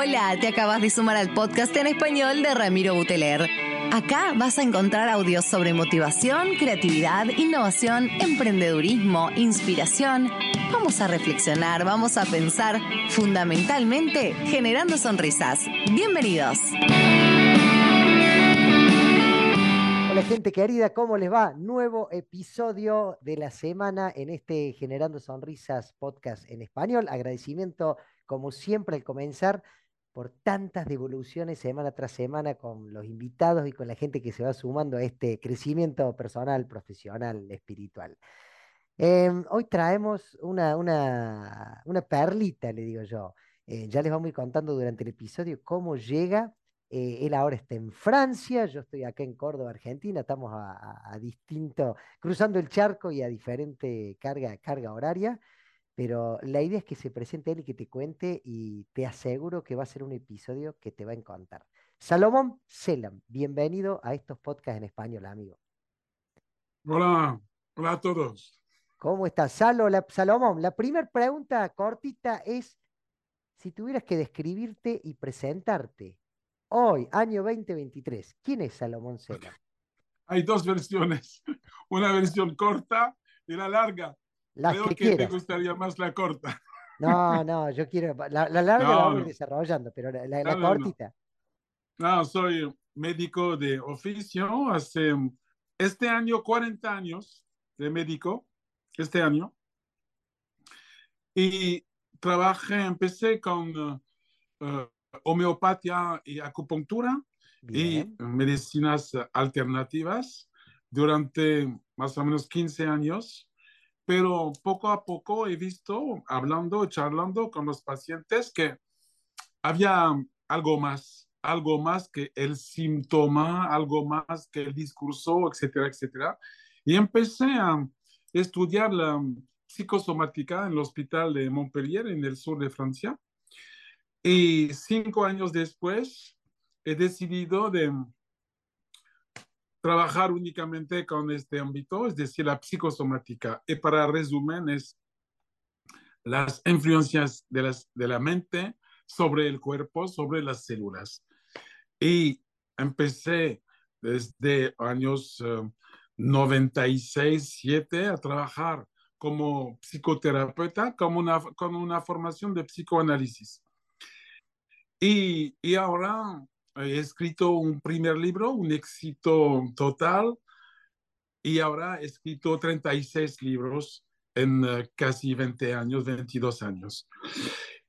Hola, te acabas de sumar al podcast en español de Ramiro Buteler. Acá vas a encontrar audios sobre motivación, creatividad, innovación, emprendedurismo, inspiración. Vamos a reflexionar, vamos a pensar, fundamentalmente generando sonrisas. Bienvenidos. Hola gente querida, ¿cómo les va? Nuevo episodio de la semana en este Generando Sonrisas podcast en español. Agradecimiento, como siempre, al comenzar por tantas devoluciones semana tras semana con los invitados y con la gente que se va sumando a este crecimiento personal, profesional, espiritual. Em, hoy traemos una, una, una, perlita, le digo yo. Eh, ya les vamos a ir contando durante el episodio cómo llega. Eh, él ahora está en Francia, yo estoy acá en Córdoba, Argentina, estamos a, distinto, cruzando el charco y a diferente carga, carga horaria. Pero la idea es que se presente él y que te cuente y te aseguro que va a ser un episodio que te va a encantar. Salomón Selam, bienvenido a estos podcasts en español, amigo. Hola, hola a todos. ¿Cómo estás? Salo, la, Salomón, la primera pregunta cortita es, si tuvieras que describirte y presentarte hoy, año 2023, ¿quién es Salomón Selam? Hay dos versiones, una versión corta y la larga. Las Creo que, que quieras. te gustaría más la corta. No, no, yo quiero. La, la larga No, la no. desarrollando, pero la, la- No, cortita. No, soy médico de oficio hace este año 40 años de médico, este año. Y trabajé, empecé con eh, homeopatía y acupuntura y Bien. medicinas alternativas durante más o menos 15 años, pero poco a poco he visto, hablando, charlando con los pacientes, que había algo más, algo más que el síntoma, algo más que el discurso, etcétera, etcétera. Y empecé a estudiar la psicosomática en el hospital de Montpellier, en el sur de Francia. Y cinco años después he decidido de trabajar únicamente con este ámbito, es decir, la psicosomática. Y para resumen, es las influencias de, las, de la mente sobre el cuerpo, sobre las células. Y empecé desde años eh, 96, 7 a trabajar como psicoterapeuta, como una, con una formación de psicoanálisis. Y, y ahora he escrito un primer libro, un éxito total, y ahora he escrito 36 libros en eh, casi 20 años, 22 años.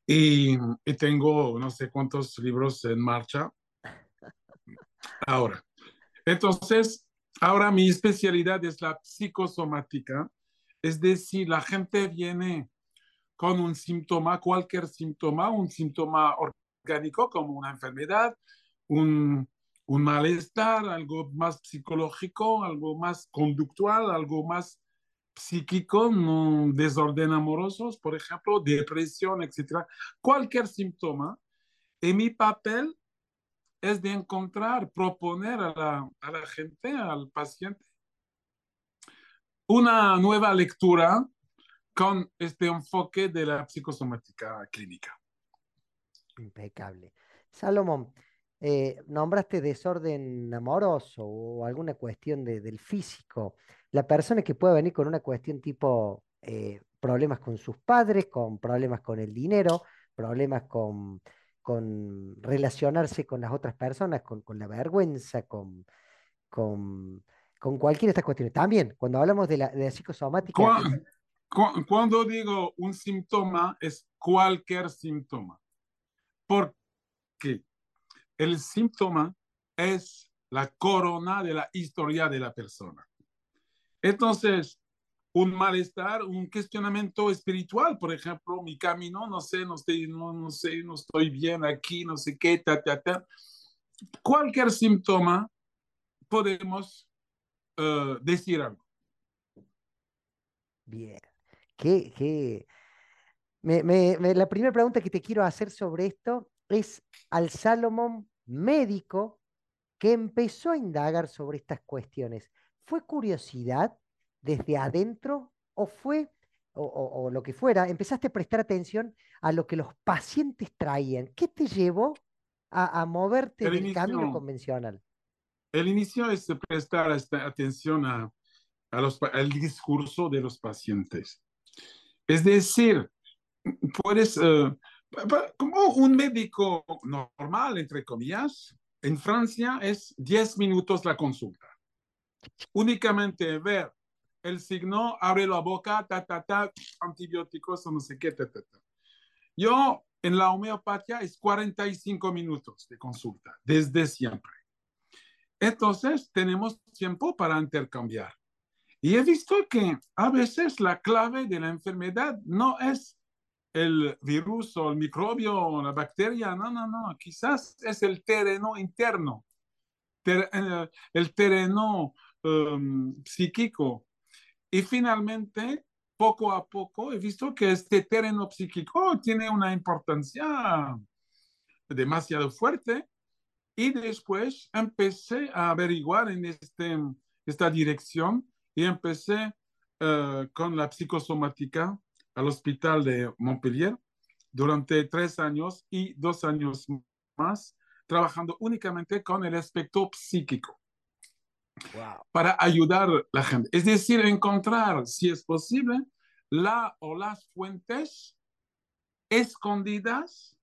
Y, y tengo no sé cuántos libros en marcha ahora. Entonces, ahora mi especialidad es la psicosomática, es decir, la gente viene con un síntoma, cualquier síntoma, un síntoma orgánico como una enfermedad, un, un malestar, algo más psicológico, algo más conductual, algo más psíquico, no, desorden amorosos, por ejemplo, depresión, etcétera. Cualquier síntoma. Y mi papel es de encontrar, proponer a la, a la gente, al paciente, una nueva lectura con este enfoque de la psicosomática clínica. Impecable. Salomón, eh, nombraste desorden amoroso o alguna cuestión de- del físico. La persona que puede venir con una cuestión tipo eh, problemas con sus padres, con problemas con el dinero, problemas con, con relacionarse con las otras personas, con, con la vergüenza, con, con, con cualquiera de estas cuestiones. También, cuando hablamos de la, de la psicosomática, Cu- cu- Cuando digo un síntoma, es cualquier síntoma. Porque el síntoma es la corona de la historia de la persona. Entonces, un malestar, un cuestionamiento espiritual, por ejemplo, mi camino, no sé, no estoy, no, sé, no estoy bien aquí, no sé qué, ta, ta, ta. Cualquier síntoma podemos eh, decir algo. bien. ¿Qué, qué, la primera pregunta que te quiero hacer sobre esto es al Salomón médico que empezó a indagar sobre estas cuestiones. ¿Fue curiosidad desde adentro o fue, o, lo que fuera, empezaste a prestar atención a lo que los pacientes traían. ¿Qué te llevó a, moverte del camino convencional? El inicio es prestar atención a, los, al discurso de los pacientes. Es decir, puedes, eh, como un médico normal, entre comillas, en Francia es 10 minutos la consulta. Únicamente ver el signo, abre la boca, ta, ta, ta, antibióticos o no sé qué, ta, ta, ta. Yo en la homeopatía es 45 minutos de consulta, desde siempre. Entonces tenemos tiempo para intercambiar. Y he visto que a veces la clave de la enfermedad no es el virus o el microbio o la bacteria, no, no, no, quizás es el terreno interno, eh, el terreno um, psíquico. Y finalmente, poco a poco, he visto que este terreno psíquico tiene una importancia demasiado fuerte y después empecé a averiguar en este, esta dirección y empecé uh, con la psicosomática al hospital de Montpellier durante tres años y dos años más, trabajando únicamente con el aspecto psíquico. Wow. Para ayudar a la gente. Es decir, encontrar, si es posible, la o las fuentes escondidas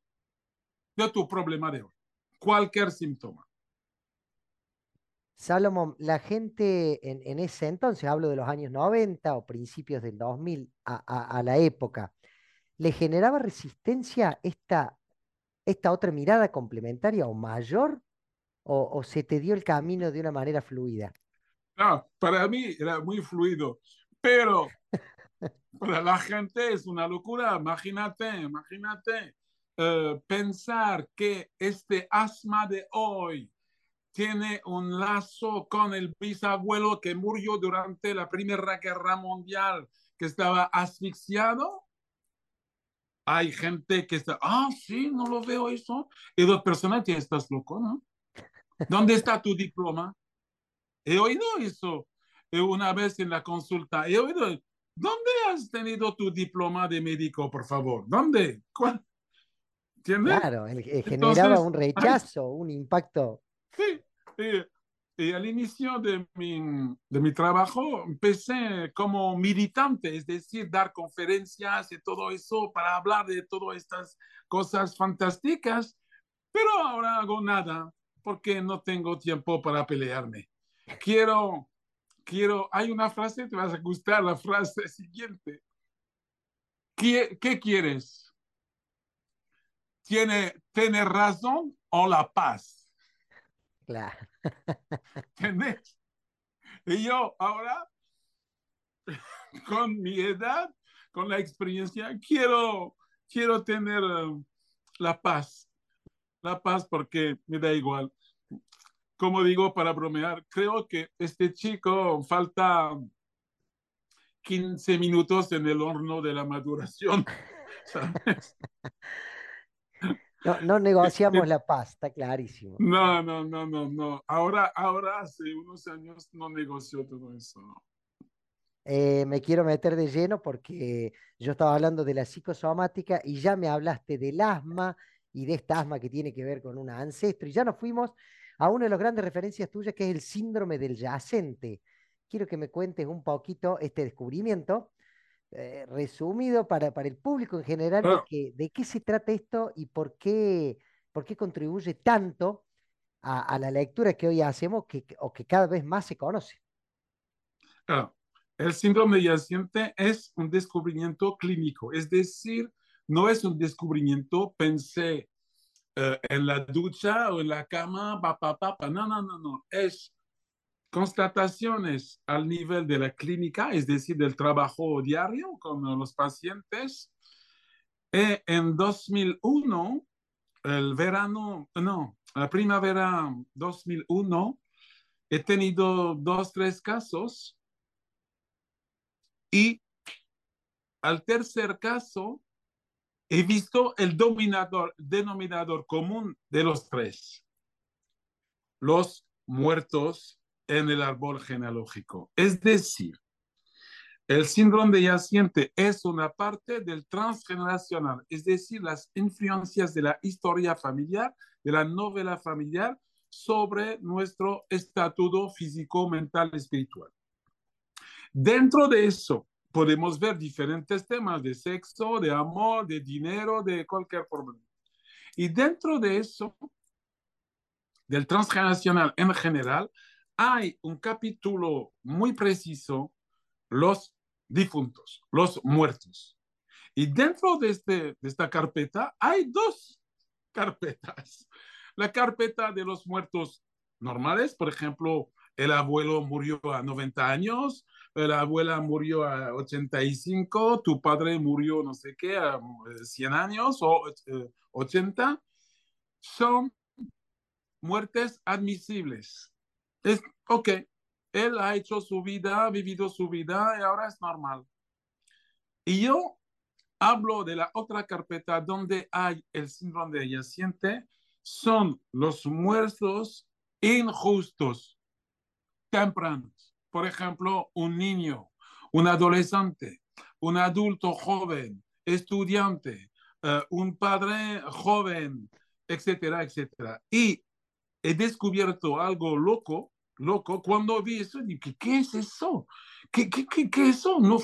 de tu problema de hoy. Cualquier síntoma. Salomón, la gente en, ese entonces, hablo de los años 90 o principios del 2000 a, la época, ¿le generaba resistencia esta, esta otra mirada complementaria o mayor? O, se te dio el camino de una manera fluida? No, para mí era muy fluido, pero para la gente es una locura. Imagínate, imagínate eh, pensar que este asma de hoy tiene un lazo con el bisabuelo que murió durante la Primera Guerra Mundial, que estaba asfixiado. Hay gente que está, ah, sí, no lo veo eso. Y dos personas, ya estás loco, ¿no? ¿Dónde está tu diploma? He oído eso una vez en la consulta. He oído, ¿dónde has tenido tu diploma de médico, por favor? ¿Dónde? ¿Cuál? ¿Entiendes? Claro, generaba un rechazo, un impacto. Sí, y, al inicio de mi, de mi trabajo empecé como militante, es decir, dar conferencias y todo eso para hablar de todas estas cosas fantásticas, pero ahora hago nada porque no tengo tiempo para pelearme. Quiero, quiero, hay una frase, te vas a gustar la frase siguiente. ¿Qué, qué quieres? ¿Tiene, ¿Tener razón o la paz? Claro. ¿Entendés? Y yo ahora, con mi edad, con la experiencia, quiero, quiero tener um, la paz. La paz porque me da igual. Como digo, para bromear, creo que este chico falta 15 minutos en el horno de la maduración. ¿sabes? No, no negociamos la paz, está clarísimo. No, no, no, no, no. Ahora, ahora hace unos años no negoció todo eso. Eh, me quiero meter de lleno porque yo estaba hablando de la psicosomática y ya me hablaste del asma y de esta asma que tiene que ver con un ancestro. Y ya nos fuimos a una de las grandes referencias tuyas que es el síndrome del yacente. Quiero que me cuentes un poquito este descubrimiento eh, resumido para, para el público en general de, de, qué se trata esto y por qué, por qué contribuye tanto a, la lectura que hoy hacemos que, o que cada vez más se conoce. el síndrome yaciente es un descubrimiento clínico, es decir, no es un descubrimiento, pensé eh, en la ducha o en la cama, papá, papá, no, no, no, no, es constataciones al nivel de la clínica, es decir, del trabajo diario con los pacientes. E en 2001, el verano, no, la primavera 2001, he tenido dos, tres casos y al tercer caso he visto el dominador, denominador común de los tres, los muertos en el árbol genealógico. Es decir, El síndrome de yaciente es una parte del transgeneracional, es decir, las influencias de la historia familiar, de la novela familiar sobre nuestro estatuto físico, mental, espiritual. Dentro de eso podemos ver diferentes temas de sexo, de amor, de dinero, de cualquier problema. Y dentro de eso, del transgeneracional en general, hay un capítulo muy preciso, los difuntos, los muertos. Y dentro de, este, de esta carpeta hay dos carpetas. La carpeta de los muertos normales, por ejemplo, el abuelo murió a 90 años, la abuela murió a 85, tu padre murió no sé qué, a 100 años o 80, eh, son muertes admisibles. Es, ok, él ha hecho su vida, ha vivido su vida y ahora es normal. Y yo hablo de la otra carpeta donde hay el síndrome de yaciente, son los muertos injustos, tempranos. Por ejemplo, un niño, un adolescente, un adulto joven, estudiante, uh, un padre joven, etcétera, etcétera. Y he descubierto algo loco loco cuando vi eso, dije, ¿qué es eso? ¿Qué, qué, qué, qué es eso? No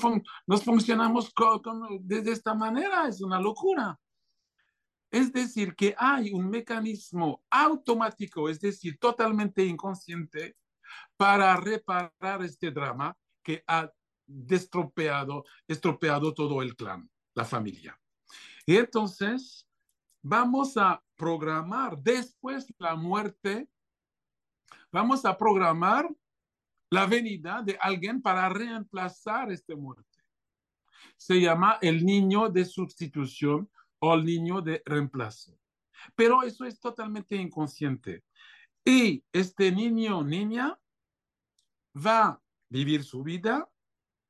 nos funcionamos con, de, esta manera, es una locura. Es decir, que hay un mecanismo automático, es decir, totalmente inconsciente, para reparar este drama que ha destropeado, estropeado todo el clan, la familia. Y entonces vamos a programar después la muerte vamos a programar la venida de alguien para reemplazar este muerte. Se llama el niño de sustitución o el niño de reemplazo. Pero eso es totalmente inconsciente. Y este niño o niña va a vivir su vida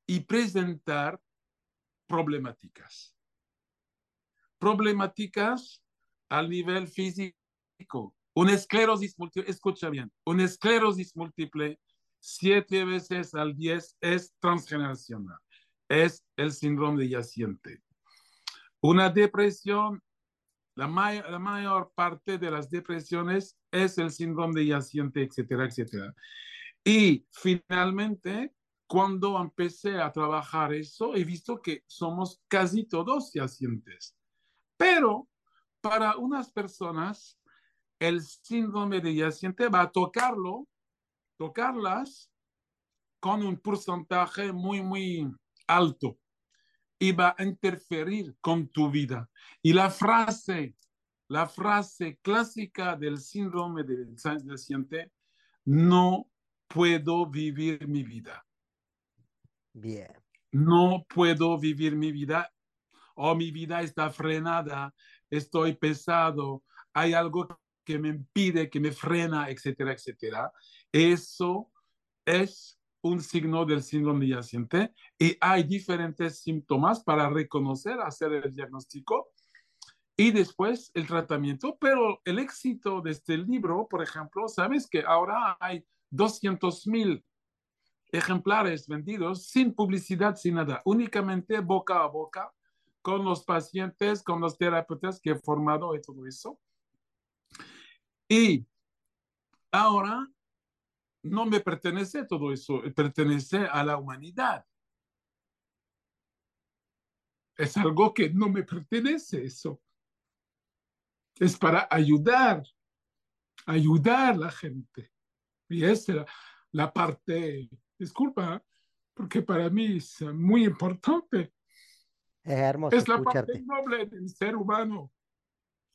y presentar problemáticas. Problemáticas al nivel físico, una esclerosis múltiple, escucha bien, una esclerosis múltiple siete veces al diez es transgeneracional. Es el síndrome de yaciente. Una depresión, la, la mayor parte de las depresiones es el síndrome de yaciente, etcétera, etcétera. Y finalmente, cuando empecé a trabajar eso, he visto que somos casi todos yacientes. Pero para unas personas el síndrome de yaciente va a tocarlo, tocarlas con un porcentaje muy, muy alto y va a interferir con tu vida. Y la frase, la frase clásica del síndrome de yaciente, no puedo vivir mi vida. Bien. No puedo vivir mi vida o oh, mi vida está frenada, estoy pesado, hay algo que me impide, que me frena, etcétera, etcétera. Eso es un signo del síndrome yaciente y hay diferentes síntomas para reconocer, hacer el diagnóstico y después el tratamiento. Pero el éxito de este libro, por ejemplo, sabes que ahora hay 200 mil ejemplares vendidos sin publicidad, sin nada, únicamente boca a boca con los pacientes, con los terapeutas que he formado y todo eso. Y ahora no me pertenece todo eso, pertenece a la humanidad. Es algo que no me pertenece eso. Es para ayudar, ayudar a la gente. Y esa es la, parte, disculpa, porque para mí es muy importante. Es hermoso. Es la parte noble del ser humano.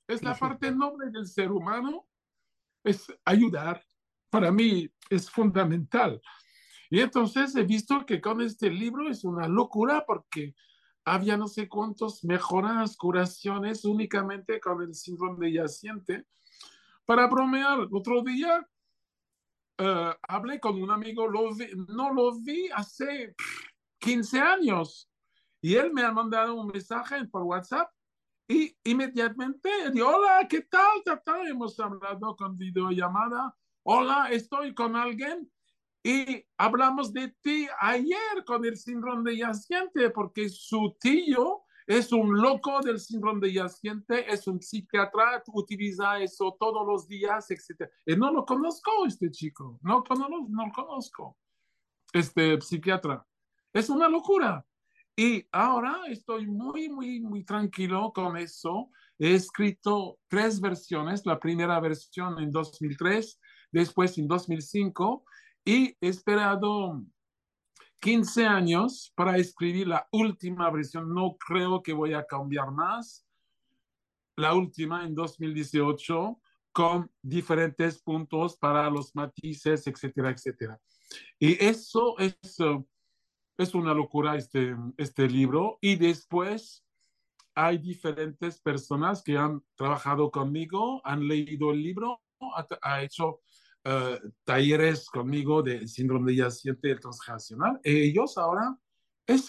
Es la parte noble del ser humano es ayudar. Para mí es fundamental. Y entonces he visto que con este libro es una locura porque había no sé cuántos mejoras, curaciones únicamente con el síndrome de yaciente. Para bromear, otro día uh, hablé con un amigo, lo vi, no lo vi hace 15 años y él me ha mandado un mensaje por WhatsApp y inmediatamente, hola, ¿qué tal? Hemos hablado con videollamada. Hola, estoy con alguien. Y hablamos de ti ayer con el síndrome de yaciente, porque su tío es un loco del síndrome de yaciente, es un psiquiatra, utiliza eso todos los días, etc. Y no lo conozco, este chico, no, no, no lo conozco, este psiquiatra. Es una locura. Y ahora estoy muy, muy, muy tranquilo con eso. He escrito tres versiones, la primera versión en 2003, después en 2005, y he esperado 15 años para escribir la última versión. No creo que voy a cambiar más. La última en 2018 con diferentes puntos para los matices, etcétera, etcétera. Y eso es, es una locura este, este libro. Y después hay diferentes personas que han trabajado conmigo, han leído el libro, ha, hecho uh, talleres conmigo de síndrome de yaciente transgeneracional. Ellos ahora es,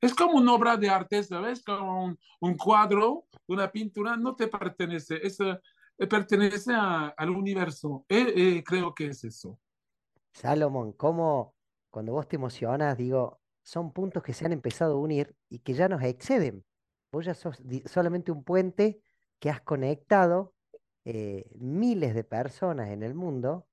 es como una obra de arte, ¿sabes? Como un, cuadro, una pintura, no te pertenece, es, pertenece a, al universo. Eh, eh, creo que es eso. Salomón, ¿cómo cuando vos te emocionas, digo, son puntos que se han empezado a unir y que ya nos exceden? Vos ya sos solamente un puente que has conectado eh, miles de personas en el mundo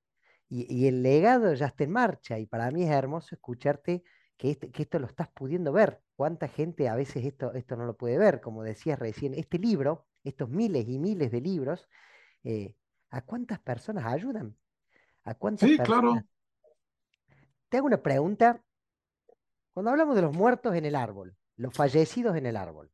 y, y, el legado ya está en marcha y para mí es hermoso escucharte que, este, que esto lo estás pudiendo ver. ¿Cuánta gente a veces esto, esto no lo puede ver? Como decías recién, este libro, estos miles y miles de libros, eh, ¿a cuántas personas ayudan? ¿A cuántas sí, personas? claro. Te hago una pregunta. Cuando hablamos de los muertos en el árbol, los fallecidos en el árbol,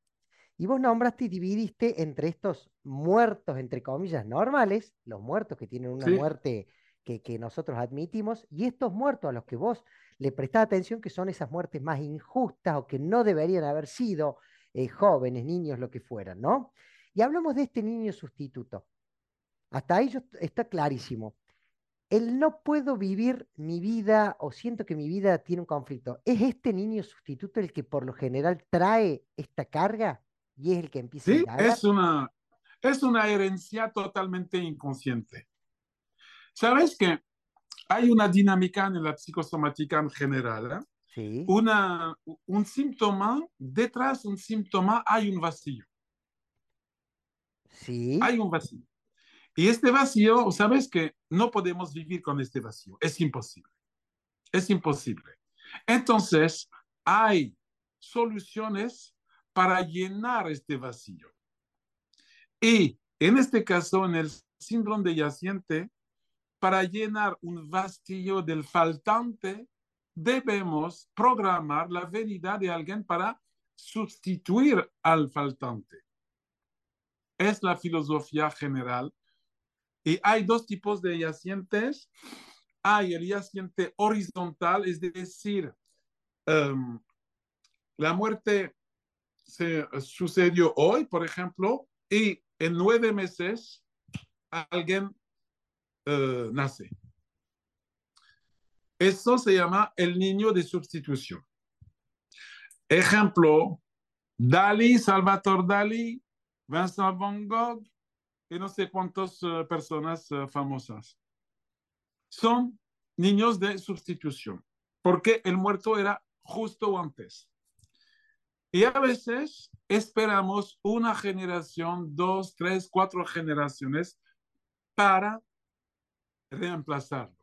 y vos nombraste y dividiste entre estos muertos, entre comillas, normales, los muertos que tienen una Sí. muerte que, que nosotros admitimos, y estos muertos a los que vos le prestás atención, que son esas muertes más injustas o que no deberían haber sido eh, jóvenes, niños, lo que fueran, ¿no? Y hablamos de este niño sustituto. Hasta ahí yo- está clarísimo. El no puedo vivir mi vida o siento que mi vida tiene un conflicto. ¿Es este niño sustituto el que por lo general trae esta carga y es el que empieza a Sí, indagar? es una, es una herencia totalmente inconsciente. ¿Sabes que hay una dinámica en la psicosomática en general? ¿eh? Sí, Una, un síntoma, detrás de un síntoma hay un vacío. sí, Hay un vacío. Y este vacío, sabes que no podemos vivir con este vacío. Es imposible. Es imposible. Entonces, hay soluciones para llenar este vacío. Y en este caso, en el síndrome de yaciente, para llenar un vacío del faltante, debemos programar la venida de alguien para sustituir al faltante. Es la filosofía general. Y hay dos tipos de yacientes. Hay el yaciente horizontal, es decir, um, la muerte se sucedió hoy, por ejemplo, y en nueve meses alguien uh, nace. Eso se llama el niño de sustitución. Ejemplo, Dalí, Salvador Dalí, Vincent Van Gogh y no sé cuántas uh, personas uh, famosas. Son niños de sustitución, porque el muerto era justo antes. Y a veces esperamos una generación, dos, tres, cuatro generaciones para reemplazarlo.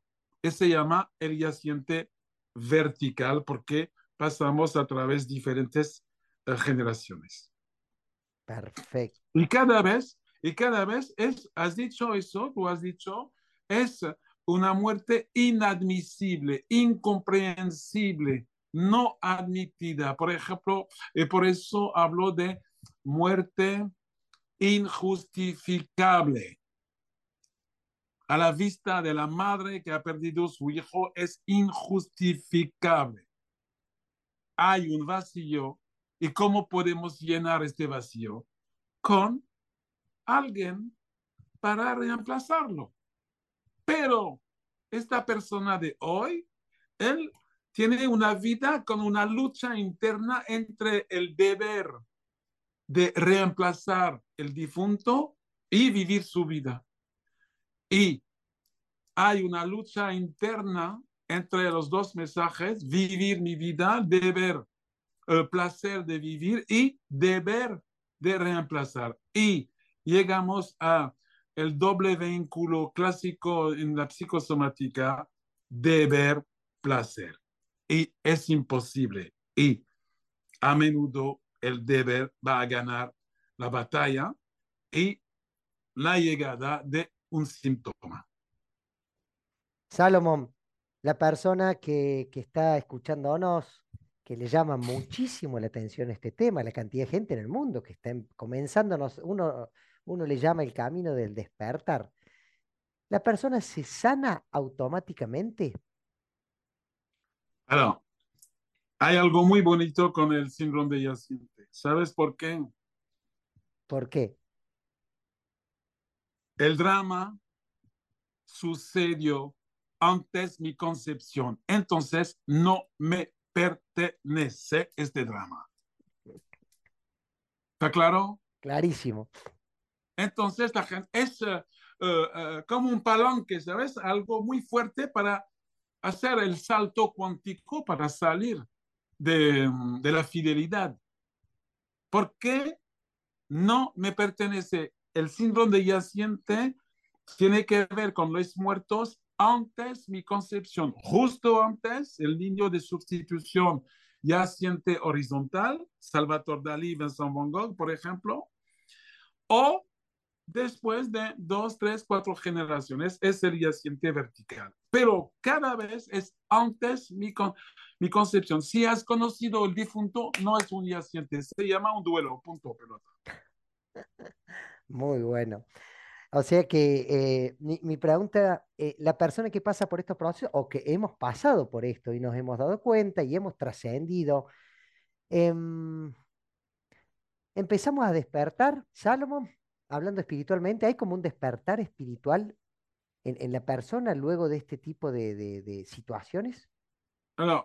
Ese se llama el yaciente vertical porque pasamos a través de diferentes uh, generaciones. perfecto. Y cada vez, y cada vez es, has dicho eso, tú has dicho, es una muerte inadmisible, incomprensible, no admitida. Por ejemplo, y por eso hablo de muerte injustificable. A la vista de la madre que ha perdido su hijo es injustificable. Hay un vacío. ¿Y cómo podemos llenar este vacío? Con alguien para reemplazarlo. Pero esta persona de hoy, él tiene una vida con una lucha interna entre el deber de reemplazar el difunto y vivir su vida. Y hay una lucha interna entre los dos mensajes, vivir mi vida, deber, el placer de vivir y deber de reemplazar. Y llegamos a el doble vínculo clásico en la psicosomática, deber, placer. Y es imposible. Y a menudo el deber va a ganar la batalla y la llegada de un síntoma. Salomón, la persona que, que está escuchándonos, que le llama muchísimo la atención este tema, la cantidad de gente en el mundo que está em, comenzándonos, uno, uno le llama el camino del despertar. ¿La persona se sana automáticamente? Alors, hay algo muy bonito con el síndrome de yaciente. ¿Sabes por qué? ¿Por qué? El drama sucedió antes mi concepción. Entonces, no me pertenece este drama. ¿Está claro? Clarísimo. Entonces, la gente es uh, uh, como un palanque, ¿sabes? Algo muy fuerte para hacer el salto cuántico, para salir de, de la fidelidad. ¿Por qué no me pertenece? El síndrome de yaciente tiene que ver con los muertos antes mi concepción, justo antes el niño de sustitución yaciente horizontal, Salvador Dalí, Vincent Van Gogh, por ejemplo, o después de dos, tres, cuatro generaciones es el yaciente vertical. Pero cada vez es antes mi, con, mi concepción. Si has conocido el difunto, no es un yaciente, se llama un duelo, punto, pelota. Muy bueno. O sea que eh, mi, mi, pregunta, eh, la persona que pasa por estos procesos o que hemos pasado por esto y nos hemos dado cuenta y hemos trascendido, eh, empezamos a despertar, Salomón, hablando espiritualmente, hay como un despertar espiritual en, en la persona luego de este tipo de, de, de situaciones. Alors,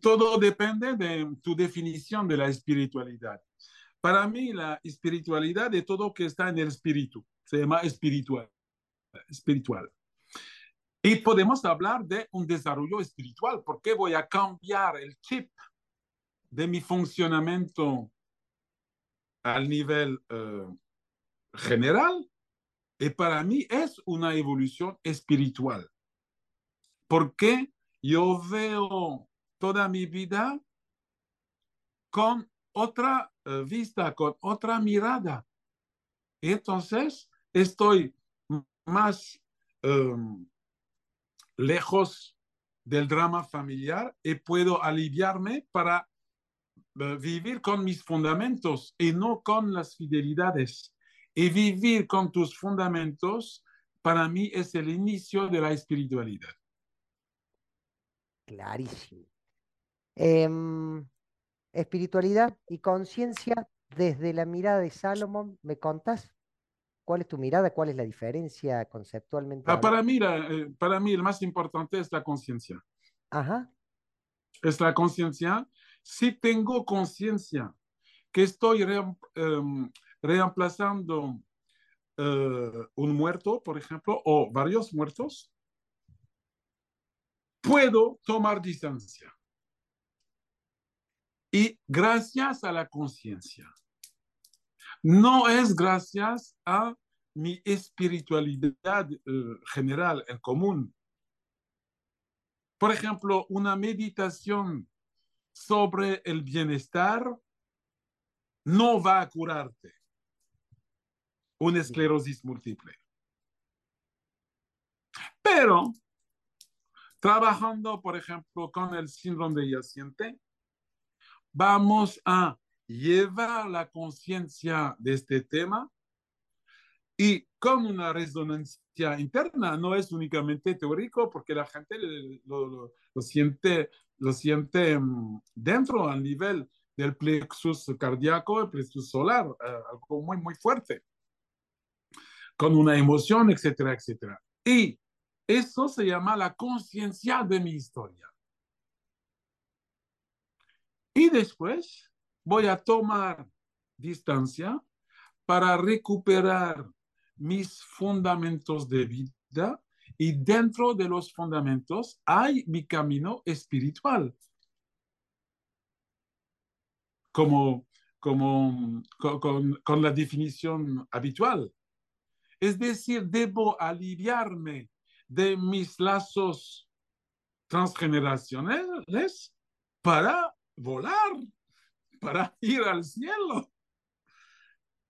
todo depende de tu definición de la espiritualidad. Para mí, la espiritualidad es todo que está en el espíritu se llama espiritual. espiritual. Y podemos hablar de un desarrollo espiritual, porque voy a cambiar el chip de mi funcionamiento al nivel uh, general. Y para mí es una evolución espiritual, porque yo veo toda mi vida con otra uh, vista, con otra mirada. Y entonces estoy más um, lejos del drama familiar y puedo aliviarme para uh, vivir con mis fundamentos y no con las fidelidades. Y vivir con tus fundamentos para mí es el inicio de la espiritualidad. Clarísimo. Eh, espiritualidad y conciencia desde la mirada de Salomón, ¿me contás? ¿Cuál es tu mirada? ¿Cuál es la diferencia conceptualmente? Ah, para, mí, la, eh, para mí, el más importante es la conciencia. Ajá. Es la conciencia. Si tengo conciencia que estoy re, um, reemplazando uh, un muerto, por ejemplo, o varios muertos, puedo tomar distancia. Y gracias a la conciencia no es gracias a mi espiritualidad uh, general, en común. Por ejemplo, una meditación sobre el bienestar no va a curarte una esclerosis múltiple. Pero trabajando, por ejemplo, con el síndrome de yaciente, vamos a llevar la conciencia de este tema y con una resonancia interna, no es únicamente teórico, porque la gente lo, lo, lo siente, lo siente dentro, al nivel del plexus cardíaco, el plexus solar, eh, algo muy, muy fuerte, con una emoción, etcétera, etcétera. Y eso se llama la conciencia de mi historia. Y después voy a tomar distancia para recuperar mis fundamentos de vida y dentro de los fundamentos hay mi camino espiritual. Como, como con, la definición habitual. Es decir, debo aliviarme de mis lazos transgeneracionales para volar, para ir al cielo.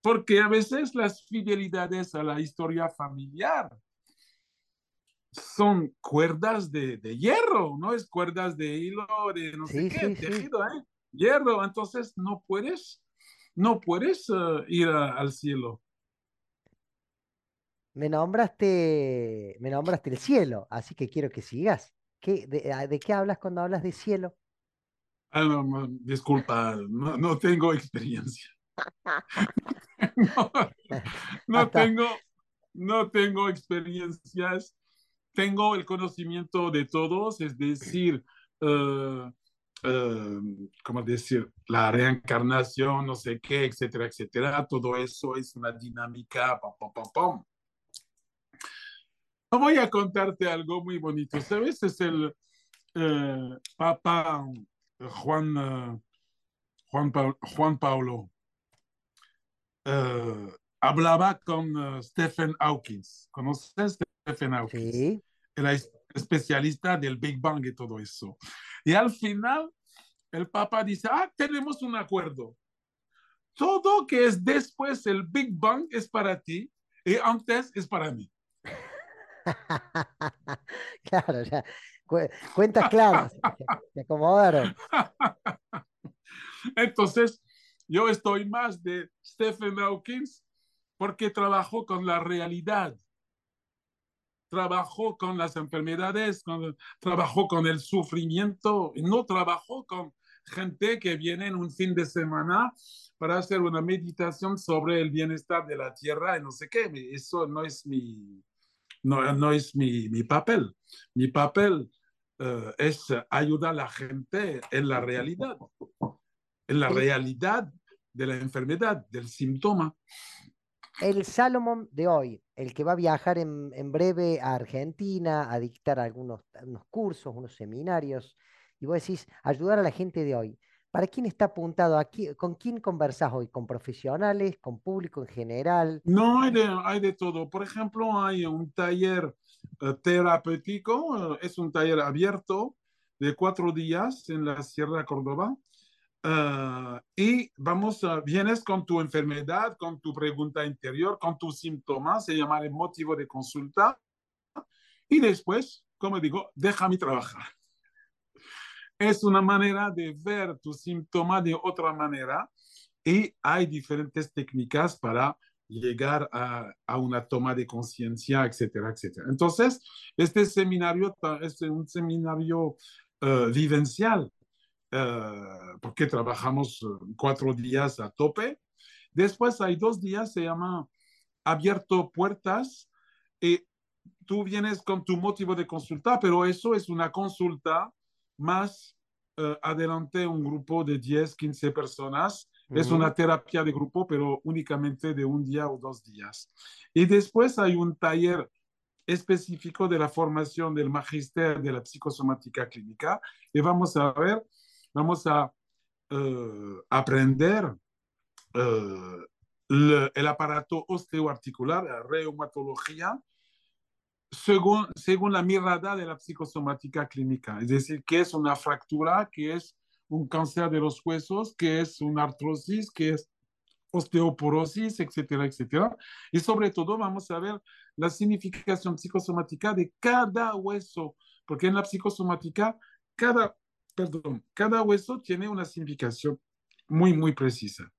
Porque a veces las fidelidades a la historia familiar son cuerdas de, de hierro, no es cuerdas de hilo, de no sé qué, tejido, ¿eh? Hierro, entonces no puedes, no puedes uh, ir a, al cielo. Me nombraste, me nombraste el cielo, así que quiero que sigas. ¿Qué, de, de, qué hablas cuando hablas de cielo? Ah, no, no, disculpa, no, no, tengo experiencia. no, tengo, no tengo experiencias. Tengo el conocimiento de todos, es decir, uh, uh, ¿cómo decir? La reencarnación, no sé qué, etcétera, etcétera. Todo eso es una dinámica, pom, pom, pom Voy a contarte algo muy bonito. ¿Sabes? Es el eh, Papa Juan, uh, Juan, pa Juan Paulo. Uh, hablaba con uh, Stephen Hawkins. ¿Conoces Stephen Hawkins? Sí. Era especialista del Big Bang y todo eso. Y al final, el Papa dice, ah, tenemos un acuerdo. Todo que es después el Big Bang es para ti y antes es para mí. claro, ya. cuentas claras, se acomodaron. Entonces, yo estoy más de Stephen Hawkins porque trabajó con la realidad, trabajó con las enfermedades, con, trabajó con el sufrimiento, no trabajó con gente que viene en un fin de semana para hacer una meditación sobre el bienestar de la tierra y no sé qué. Eso no es mi, no, no es mi, mi, papel. Mi papel uh, es ayudar a la gente en la realidad, en la realidad de la enfermedad, del síntoma. El Salomón de hoy, el que va a viajar en, en breve a Argentina a dictar algunos unos cursos, unos seminarios, y vos decís, ayudar a la gente de hoy. ¿Para quién está apuntado aquí? ¿Con quién conversas hoy? ¿Con profesionales? ¿Con público en general? No, hay de, todo. Por ejemplo, hay un taller uh, terapéutico, uh, es un taller abierto de cuatro días en la Sierra de Córdoba. Uh, y vamos, vienes con tu enfermedad, con tu pregunta interior, con tus síntomas, se llama el motivo de consulta. Y después, como digo, déjame trabajar es una manera de ver tu síntoma de otra manera y hay diferentes técnicas para llegar a, a una toma de conciencia, etcétera, etcétera. Entonces, este seminario es un seminario uh, vivencial, uh, porque trabajamos cuatro días a tope. Después hay dos días, se llama abierto puertas, y tú vienes con tu motivo de consulta, pero eso es una consulta más uh, adelante un grupo de 10, 15 personas. Uh -huh. Es una terapia de grupo, pero únicamente de un día o dos días. Y después hay un taller específico de la formación del magister de la psicosomática clínica y vamos a ver, vamos a uh, aprender le, el aparato osteoarticular, la reumatología, según, según la mirada de la psicosomática clínica, es decir, que es una fractura, que es un cáncer de los huesos, que es una artrosis, que es osteoporosis, etcétera, etcétera. Y sobre todo vamos a ver la significación psicosomática de cada hueso, porque en la psicosomática cada, perdón, cada hueso tiene una significación muy, muy precisa.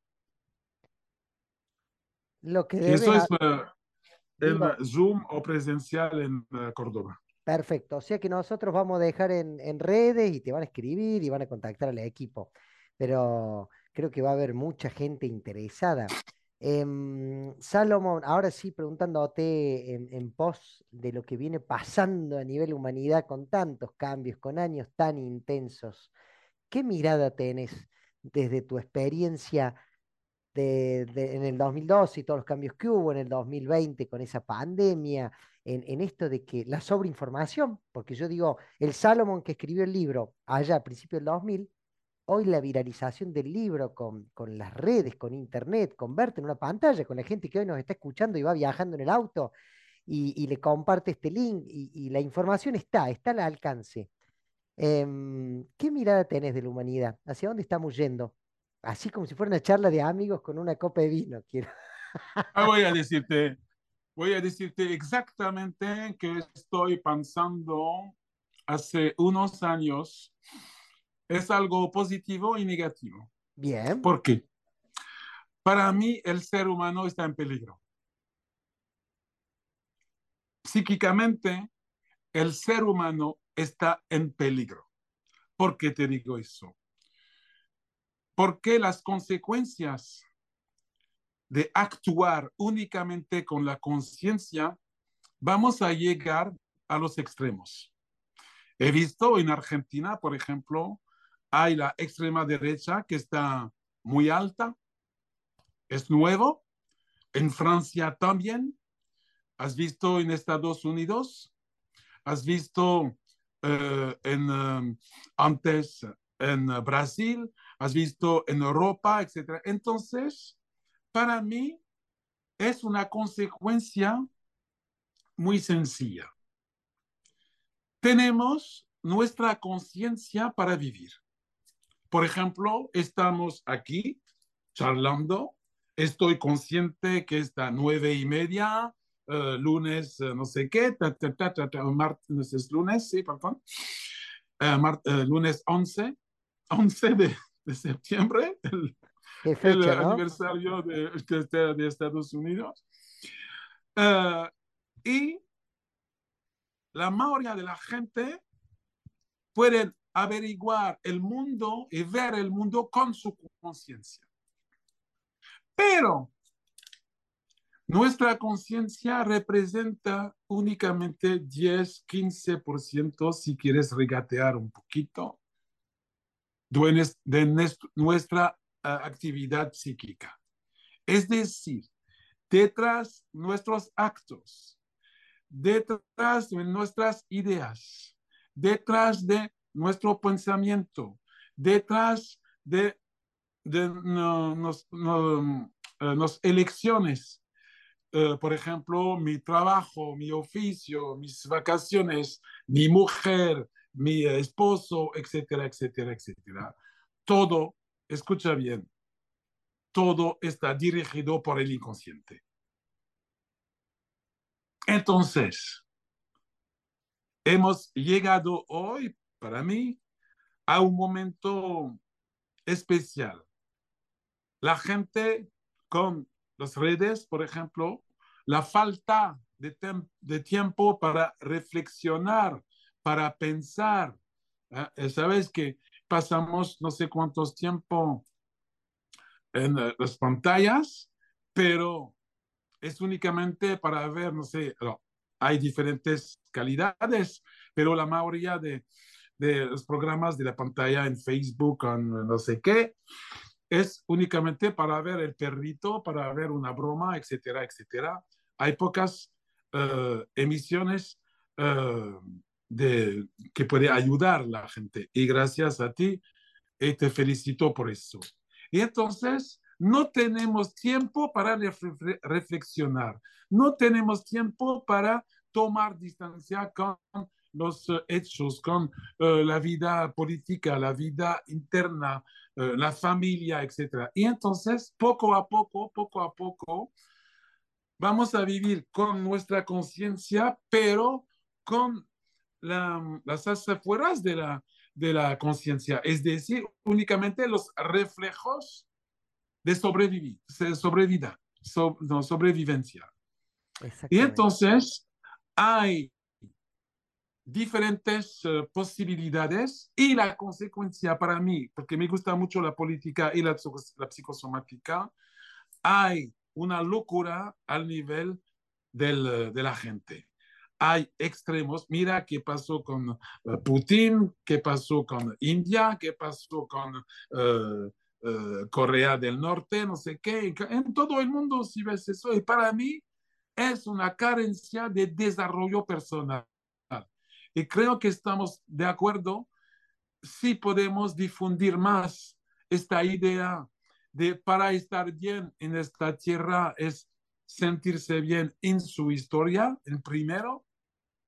Lo que debe... Eso es... Uh, en Zoom o presencial en uh, Córdoba. Perfecto, o sea que nosotros vamos a dejar en, en, redes y te van a escribir y van a contactar al equipo, pero creo que va a haber mucha gente interesada. Eh, Salomón, ahora sí, preguntándote en, en pos de lo que viene pasando a nivel humanidad con tantos cambios, con años tan intensos, ¿qué mirada tenés desde tu experiencia en el 2012 y todos los cambios que hubo, en el 2020 con esa pandemia, en, esto de que la sobreinformación, porque yo digo, el Salomón que escribió el libro allá a principios del 2000, hoy la viralización del libro con, las redes, con internet, con verte en una pantalla, con la gente que hoy nos está escuchando y va viajando en el auto y, le comparte este link y, la información está, está al alcance. Em, ¿Qué mirada tenés de la humanidad? ¿Hacia dónde estamos yendo? Así como si fuera una charla de amigos con una copa de vino, quiero. Ah, voy a decirte, voy a decirte exactamente que estoy pensando hace unos años. Es algo positivo y negativo. Bien. ¿Por qué? Para mí el ser humano está en peligro. Psíquicamente, el ser humano está en peligro. ¿Por qué te digo eso? Porque las consecuencias de actuar únicamente con la conciencia, vamos a llegar a los extremos. He visto en Argentina, por ejemplo, hay la extrema derecha que está muy alta, es nuevo. En Francia también. ¿Has visto en Estados Unidos? ¿Has visto eh, en, eh, antes en Brasil? ¿Has visto en Europa, etcétera? Entonces, para mí es una consecuencia muy sencilla. Tenemos nuestra conciencia para vivir. Por ejemplo, estamos aquí charlando, estoy consciente que está nueve y media, uh, lunes uh, no sé qué, martes es lunes, sí, perdón, uh, lunes 11, 11 de, de septiembre, el, fecha, el ¿no? aniversario de, de, de, Estados Unidos. Uh, y la mayoría de la gente pueden averiguar el mundo y ver el mundo con su conciencia. Pero nuestra conciencia representa únicamente 10, 15%, si quieres regatear un poquito, de nuestra uh, actividad psíquica. Es decir, detrás de nuestros actos, detrás de nuestras ideas, detrás de nuestro pensamiento, detrás de, de no, nos, no, nos elecciones, uh, por ejemplo, mi trabajo, mi oficio, mis vacaciones, mi mujer, mi esposo, etcétera, etcétera, etcétera. Todo, escucha bien, todo está dirigido por el inconsciente. Entonces, hemos llegado hoy, para mí, a un momento especial. La gente con las redes, por ejemplo, la falta de, de tiempo para reflexionar, para pensar. ¿eh? Sabes que pasamos no sé cuántos tiempo en uh, las pantallas, pero es únicamente para ver, no sé, hay diferentes calidades, pero la mayoría de, los programas de la pantalla en Facebook, en no sé qué, es únicamente para ver el perrito, para ver una broma, etcétera, etcétera. Hay pocas uh, emisiones de, que puede ayudar a la gente. Y gracias a ti, y te felicito por eso. Y entonces, no tenemos tiempo para refle reflexionar, no tenemos tiempo para tomar distancia con los uh, hechos, con uh, la vida política, la vida interna, la familia, etc. Y entonces, poco a poco, poco a poco, vamos a vivir con nuestra conciencia, pero con la, las afueras de la, de la conciencia, es decir, únicamente los reflejos de sobrevivir, sobrevida, so, no, sobrevivencia. Y entonces hay diferentes uh, posibilidades y la consecuencia para mí, porque me gusta mucho la política y la, la psicosomática, hay una locura al nivel del, de la gente hay extremos. Mira qué pasó con uh, Putin, qué pasó con India, qué pasó con uh, uh, Corea del Norte, no sé qué. En todo el mundo si ves eso. Y para mí es una carencia de desarrollo personal. Y creo que estamos de acuerdo si podemos difundir más esta idea de para estar bien en esta tierra es sentirse bien en su historia, el primero,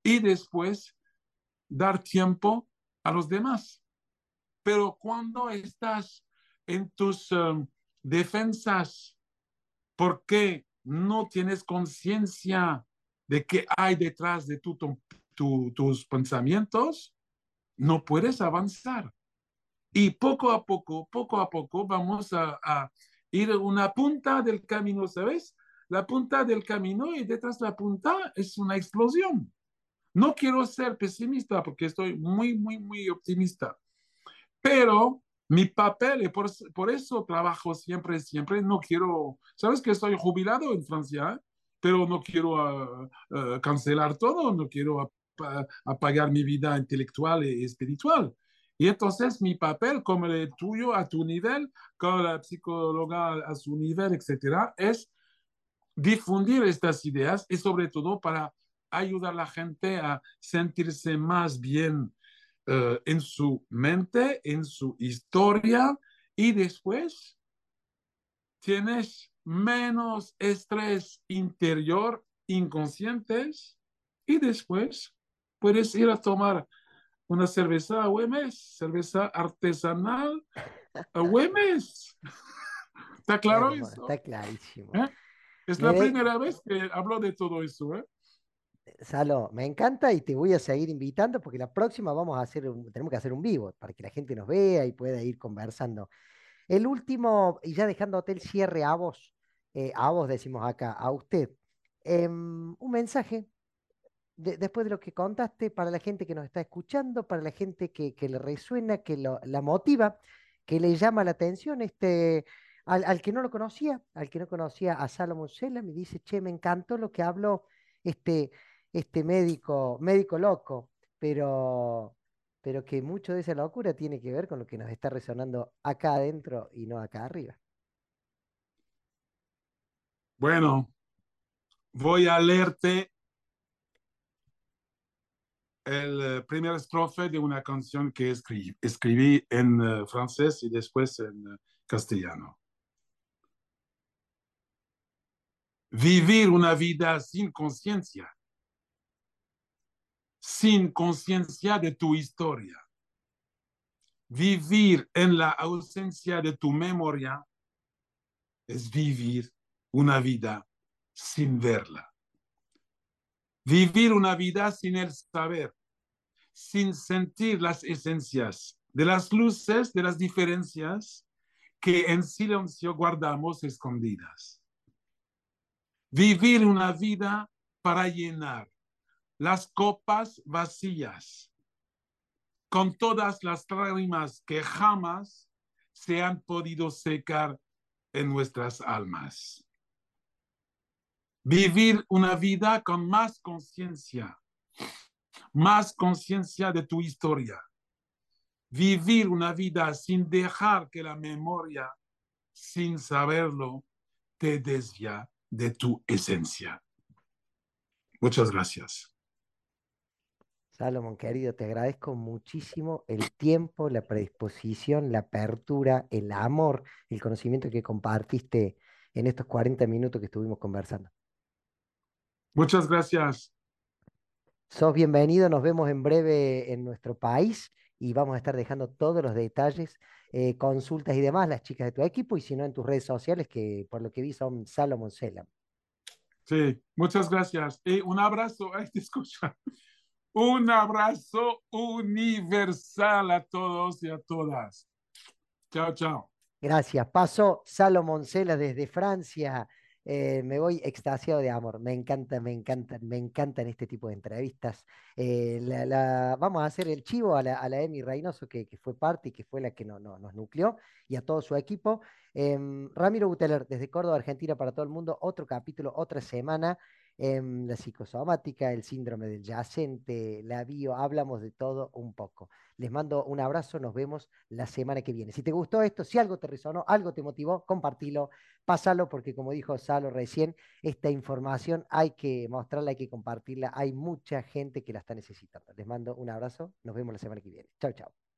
y después dar tiempo a los demás. Pero cuando estás en tus um, defensas, porque no tienes conciencia de qué hay detrás de tu, tu, tus pensamientos, no puedes avanzar. Y poco a poco, poco a poco vamos a, a ir una punta del camino, ¿sabes? La punta del camino y detrás de la punta es una explosión. No quiero ser pesimista porque estoy muy, muy, muy optimista. Pero mi papel, y por, por eso trabajo siempre, siempre, no quiero, sabes que estoy jubilado en Francia, pero no quiero uh, uh, cancelar todo, no quiero apagar mi vida intelectual y espiritual. Y entonces mi papel, como el tuyo a tu nivel, como la psicóloga a su nivel, etcétera, es difundir estas ideas y sobre todo para ayudar a la gente a sentirse más bien uh, en su mente, en su historia y después tienes menos estrés interior inconscientes y después puedes ir a tomar una cerveza a Güemes, cerveza artesanal a Güemes. ¿Está claro eso? Está clarísimo. ¿Eh? Es la primera vez que hablo de todo eso. ¿eh? Salo, me encanta y te voy a seguir invitando porque la próxima vamos a hacer, un, tenemos que hacer un vivo para que la gente nos vea y pueda ir conversando. El último, y ya dejándote el cierre a vos, eh, a vos decimos acá, a usted, eh, un mensaje después de lo que contaste, para la gente que nos está escuchando, para la gente que, le resuena, que lo, la motiva, que le llama la atención, este, al, al, que no lo conocía, al que no conocía a Salomón Sela, me dice, che, me encantó lo que habló este, este médico, médico loco, pero, pero que mucho de esa locura tiene que ver con lo que nos está resonando acá adentro y no acá arriba. Bueno, voy a leerte el eh, primer estrofe de una canción que escribí, en uh, francés y después en uh, castellano. Vivir una vida sin conciencia, sin conciencia de tu historia. Vivir en la ausencia de tu memoria es vivir una vida sin verla. Vivir una vida sin el saber, sin sentir las esencias de las luces, de las diferencias que en silencio guardamos escondidas. Vivir una vida para llenar las copas vacías con todas las lágrimas que jamás se han podido secar en nuestras almas. Vivir una vida con más conciencia, más conciencia de tu historia. Vivir una vida sin dejar que la memoria, sin saberlo, te desvía de tu esencia. Muchas gracias. Salomón, querido, te agradezco muchísimo el tiempo, la predisposición, la apertura, el amor, el conocimiento que compartiste en estos 40 minutos que estuvimos conversando. Muchas gracias. Sos bienvenido, nos vemos en breve en nuestro país y vamos a estar dejando todos los detalles, eh, consultas y demás, las chicas de tu equipo y si no en tus redes sociales, que por lo que vi son Salomón Selam. Sí, muchas gracias. Y un abrazo, ay, te escucha. Un abrazo universal a todos y a todas. Chao, chao. Gracias. Paso Salomón Cela desde Francia. Eh, me voy extasiado de amor. Me encanta, me encantan, me encantan este tipo de entrevistas. Eh, la, la, vamos a hacer el chivo a la, a la Emi Reynoso, que, que, fue parte y que fue la que no, no, nos nucleó, y a todo su equipo. Eh, Ramiro Buteler, desde Córdoba, Argentina, para todo el mundo, otro capítulo, otra semana. Em, la psicosomática, el síndrome del yacente, la bio, hablamos de todo un poco. Les mando un abrazo, nos vemos la semana que viene. Si te gustó esto, si algo te resonó, algo te motivó, compartilo, pásalo, porque como dijo Salo recién, esta información hay que mostrarla, hay que compartirla. Hay mucha gente que la está necesitando. Les mando un abrazo, nos vemos la semana que viene. Chao, chao.